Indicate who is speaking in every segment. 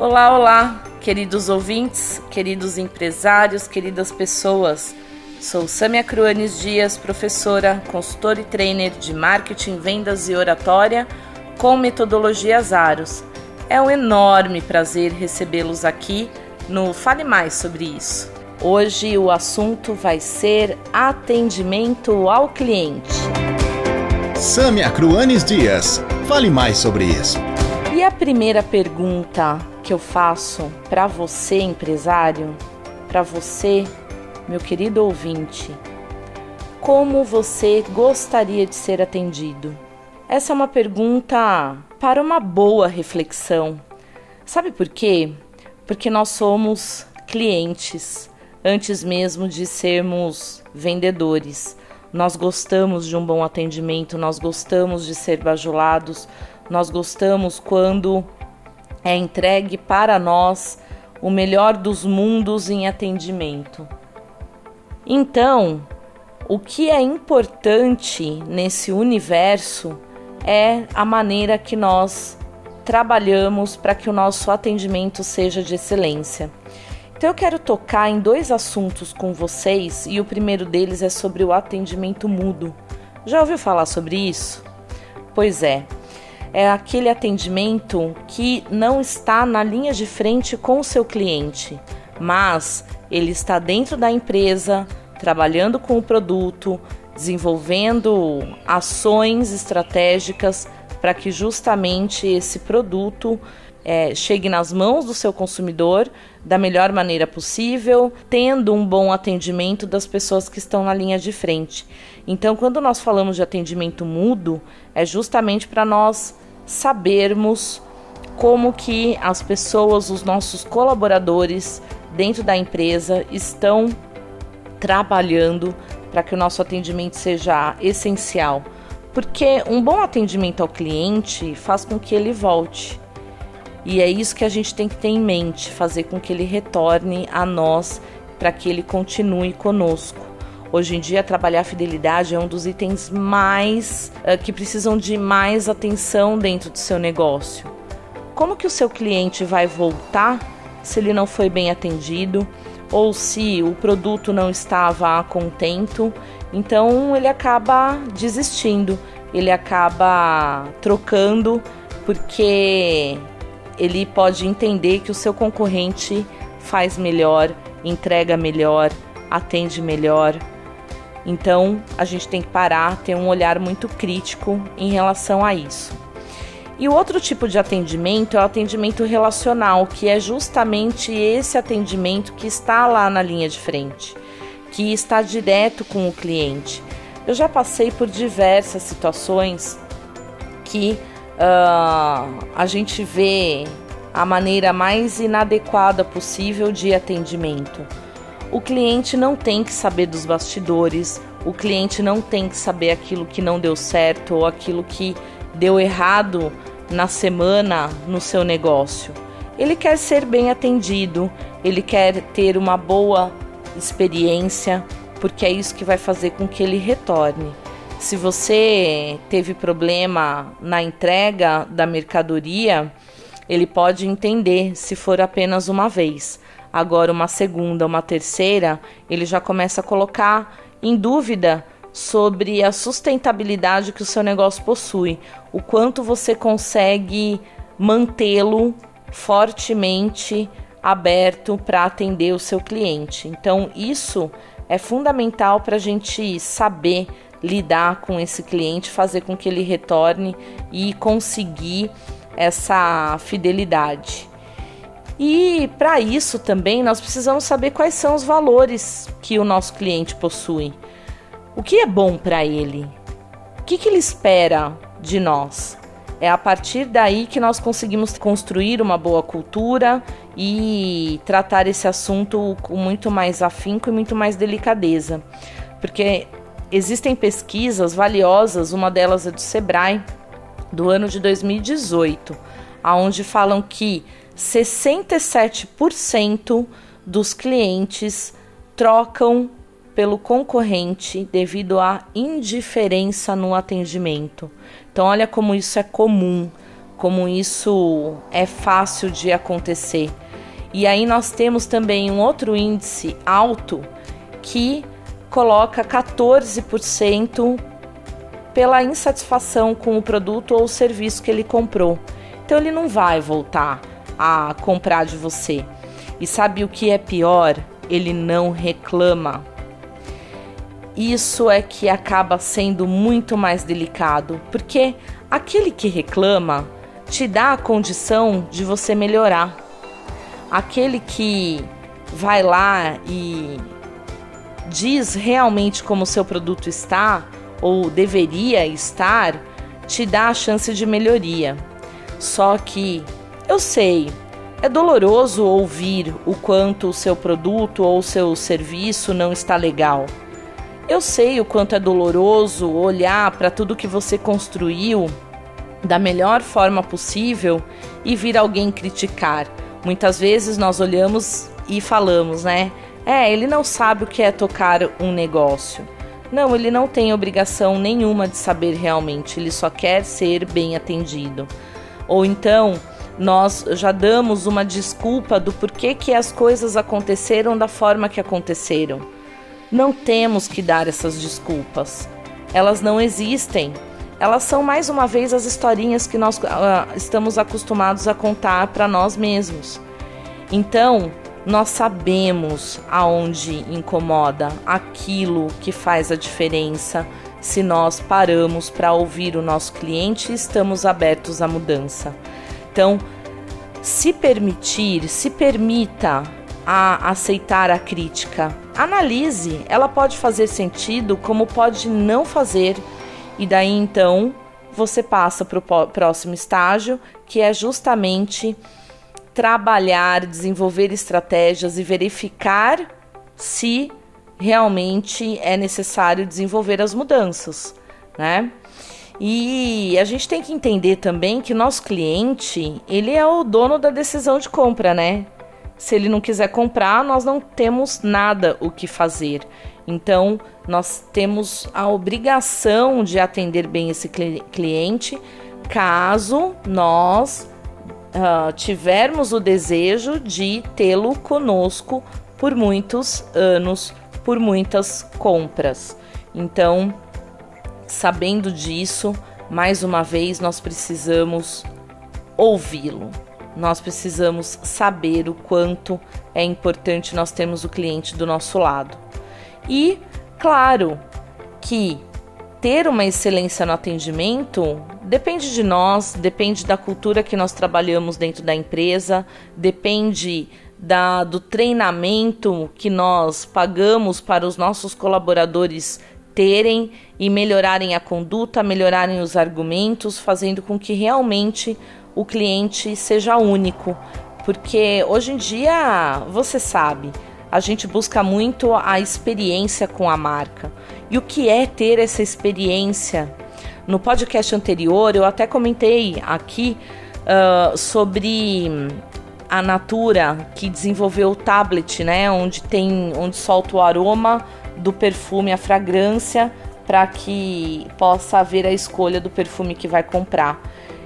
Speaker 1: Olá, olá, queridos ouvintes, queridos empresários, queridas pessoas. Sou Samia Cruanes Dias, professora, consultora e trainer de marketing, vendas e oratória com metodologia Aros. É um enorme prazer recebê-los aqui no Fale Mais sobre isso. Hoje o assunto vai ser atendimento ao cliente.
Speaker 2: Samia Cruanes Dias, fale mais sobre isso.
Speaker 1: E a primeira pergunta que eu faço para você, empresário, para você, meu querido ouvinte, como você gostaria de ser atendido? Essa é uma pergunta para uma boa reflexão. Sabe por quê? Porque nós somos clientes antes mesmo de sermos vendedores. Nós gostamos de um bom atendimento, nós gostamos de ser bajulados, nós gostamos quando é entregue para nós o melhor dos mundos em atendimento. Então, o que é importante nesse universo é a maneira que nós trabalhamos para que o nosso atendimento seja de excelência. Então eu quero tocar em dois assuntos com vocês e o primeiro deles é sobre o atendimento mudo. Já ouviu falar sobre isso? Pois é, é aquele atendimento que não está na linha de frente com o seu cliente, mas ele está dentro da empresa, trabalhando com o produto, desenvolvendo ações estratégicas para que justamente esse produto é, chegue nas mãos do seu consumidor da melhor maneira possível, tendo um bom atendimento das pessoas que estão na linha de frente. Então, quando nós falamos de atendimento mudo, é justamente para nós sabermos como que as pessoas, os nossos colaboradores dentro da empresa estão trabalhando para que o nosso atendimento seja essencial. Porque um bom atendimento ao cliente faz com que ele volte. E é isso que a gente tem que ter em mente, fazer com que ele retorne a nós para que ele continue conosco. Hoje em dia, trabalhar a fidelidade é um dos itens mais uh, que precisam de mais atenção dentro do seu negócio. Como que o seu cliente vai voltar se ele não foi bem atendido ou se o produto não estava contento? Então ele acaba desistindo, ele acaba trocando porque ele pode entender que o seu concorrente faz melhor, entrega melhor, atende melhor. Então a gente tem que parar, ter um olhar muito crítico em relação a isso. E o outro tipo de atendimento é o atendimento relacional, que é justamente esse atendimento que está lá na linha de frente, que está direto com o cliente. Eu já passei por diversas situações que uh, a gente vê a maneira mais inadequada possível de atendimento. O cliente não tem que saber dos bastidores, o cliente não tem que saber aquilo que não deu certo ou aquilo que deu errado na semana no seu negócio. Ele quer ser bem atendido, ele quer ter uma boa experiência, porque é isso que vai fazer com que ele retorne. Se você teve problema na entrega da mercadoria, ele pode entender se for apenas uma vez. Agora, uma segunda, uma terceira, ele já começa a colocar em dúvida sobre a sustentabilidade que o seu negócio possui, o quanto você consegue mantê-lo fortemente aberto para atender o seu cliente. Então, isso é fundamental para a gente saber lidar com esse cliente, fazer com que ele retorne e conseguir essa fidelidade. E para isso também nós precisamos saber quais são os valores que o nosso cliente possui. O que é bom para ele? O que, que ele espera de nós? É a partir daí que nós conseguimos construir uma boa cultura e tratar esse assunto com muito mais afinco e muito mais delicadeza. Porque Existem pesquisas valiosas, uma delas é do Sebrae, do ano de 2018, aonde falam que 67% dos clientes trocam pelo concorrente devido à indiferença no atendimento. Então olha como isso é comum, como isso é fácil de acontecer. E aí nós temos também um outro índice alto que coloca 14% pela insatisfação com o produto ou o serviço que ele comprou. Então ele não vai voltar a comprar de você. E sabe o que é pior? Ele não reclama. Isso é que acaba sendo muito mais delicado, porque aquele que reclama te dá a condição de você melhorar. Aquele que vai lá e diz realmente como o seu produto está ou deveria estar, te dá a chance de melhoria. Só que eu sei, é doloroso ouvir o quanto o seu produto ou o seu serviço não está legal. Eu sei o quanto é doloroso olhar para tudo que você construiu da melhor forma possível e vir alguém criticar. Muitas vezes nós olhamos e falamos, né? É, ele não sabe o que é tocar um negócio. Não, ele não tem obrigação nenhuma de saber realmente, ele só quer ser bem atendido. Ou então, nós já damos uma desculpa do porquê que as coisas aconteceram da forma que aconteceram. Não temos que dar essas desculpas. Elas não existem. Elas são mais uma vez as historinhas que nós uh, estamos acostumados a contar para nós mesmos. Então, nós sabemos aonde incomoda, aquilo que faz a diferença. Se nós paramos para ouvir o nosso cliente, estamos abertos à mudança. Então, se permitir, se permita a aceitar a crítica. Analise, ela pode fazer sentido, como pode não fazer. E daí então você passa para o próximo estágio, que é justamente trabalhar, desenvolver estratégias e verificar se realmente é necessário desenvolver as mudanças, né? E a gente tem que entender também que nosso cliente, ele é o dono da decisão de compra, né? Se ele não quiser comprar, nós não temos nada o que fazer. Então, nós temos a obrigação de atender bem esse cliente, caso nós uh, tivermos o desejo de tê-lo conosco por muitos anos, por muitas compras. Então, sabendo disso, mais uma vez nós precisamos ouvi-lo. Nós precisamos saber o quanto é importante nós termos o cliente do nosso lado. E, claro, que ter uma excelência no atendimento depende de nós, depende da cultura que nós trabalhamos dentro da empresa, depende da, do treinamento que nós pagamos para os nossos colaboradores terem e melhorarem a conduta, melhorarem os argumentos, fazendo com que realmente o cliente seja único. Porque hoje em dia, você sabe, a gente busca muito a experiência com a marca. E o que é ter essa experiência? No podcast anterior, eu até comentei aqui uh, sobre a Natura que desenvolveu o tablet, né, onde tem, onde solta o aroma do perfume, a fragrância, para que possa haver a escolha do perfume que vai comprar.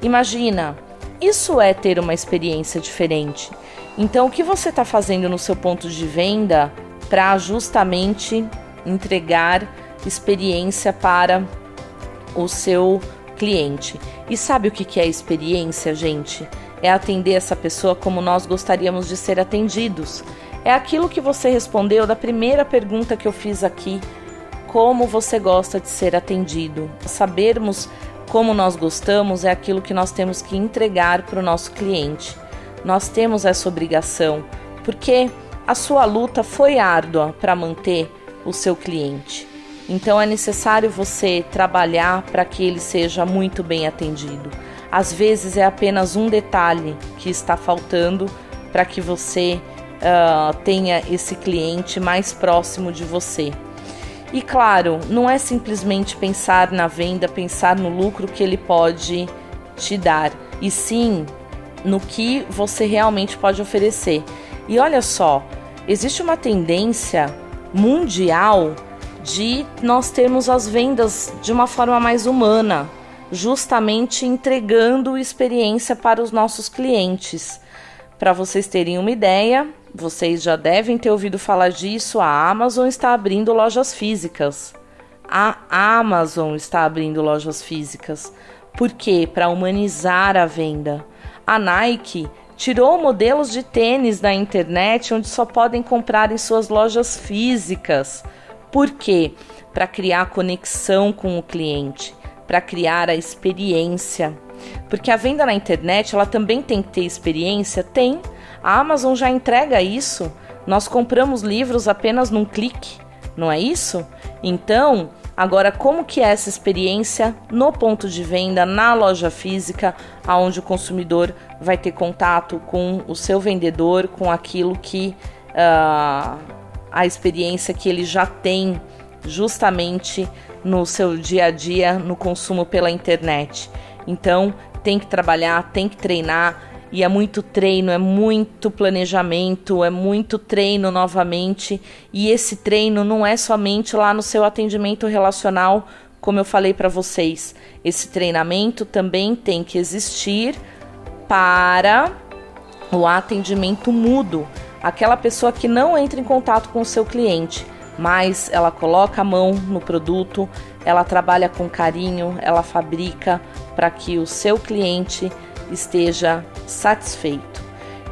Speaker 1: Imagina, isso é ter uma experiência diferente. Então, o que você está fazendo no seu ponto de venda para justamente entregar experiência para o seu cliente? E sabe o que é experiência, gente? É atender essa pessoa como nós gostaríamos de ser atendidos. É aquilo que você respondeu da primeira pergunta que eu fiz aqui. Como você gosta de ser atendido? Sabermos como nós gostamos é aquilo que nós temos que entregar para o nosso cliente. Nós temos essa obrigação, porque a sua luta foi árdua para manter o seu cliente. Então é necessário você trabalhar para que ele seja muito bem atendido. Às vezes é apenas um detalhe que está faltando para que você uh, tenha esse cliente mais próximo de você. E claro, não é simplesmente pensar na venda, pensar no lucro que ele pode te dar, e sim no que você realmente pode oferecer. E olha só, existe uma tendência mundial de nós termos as vendas de uma forma mais humana. justamente entregando experiência para os nossos clientes. Para vocês terem uma ideia, vocês já devem ter ouvido falar disso, a Amazon está abrindo lojas físicas. A Amazon está abrindo lojas físicas. Por quê? Para humanizar a venda. A Nike tirou modelos de tênis da internet onde só podem comprar em suas lojas físicas. Por quê? Para criar conexão com o cliente, para criar a experiência. Porque a venda na internet, ela também tem que ter experiência? Tem. A Amazon já entrega isso. Nós compramos livros apenas num clique, não é isso? Então, Agora, como que é essa experiência no ponto de venda, na loja física, aonde o consumidor vai ter contato com o seu vendedor, com aquilo que uh, a experiência que ele já tem justamente no seu dia a dia no consumo pela internet. Então, tem que trabalhar, tem que treinar, e é muito treino, é muito planejamento, é muito treino novamente. E esse treino não é somente lá no seu atendimento relacional, como eu falei para vocês. Esse treinamento também tem que existir para o atendimento mudo, aquela pessoa que não entra em contato com o seu cliente, mas ela coloca a mão no produto, ela trabalha com carinho, ela fabrica para que o seu cliente esteja satisfeito.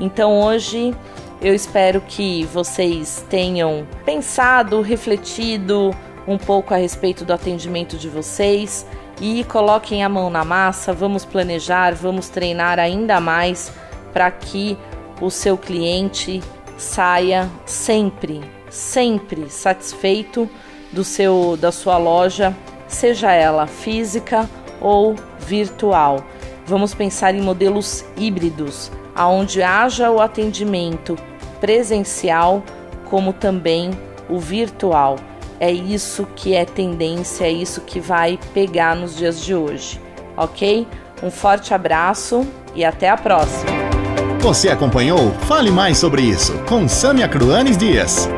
Speaker 1: Então hoje eu espero que vocês tenham pensado, refletido um pouco a respeito do atendimento de vocês e coloquem a mão na massa. Vamos planejar, vamos treinar ainda mais para que o seu cliente saia sempre, sempre satisfeito do seu da sua loja, seja ela física ou virtual. Vamos pensar em modelos híbridos, aonde haja o atendimento presencial como também o virtual. É isso que é tendência, é isso que vai pegar nos dias de hoje, ok? Um forte abraço e até a próxima.
Speaker 2: Você acompanhou? Fale mais sobre isso com Samia Cruanes Dias.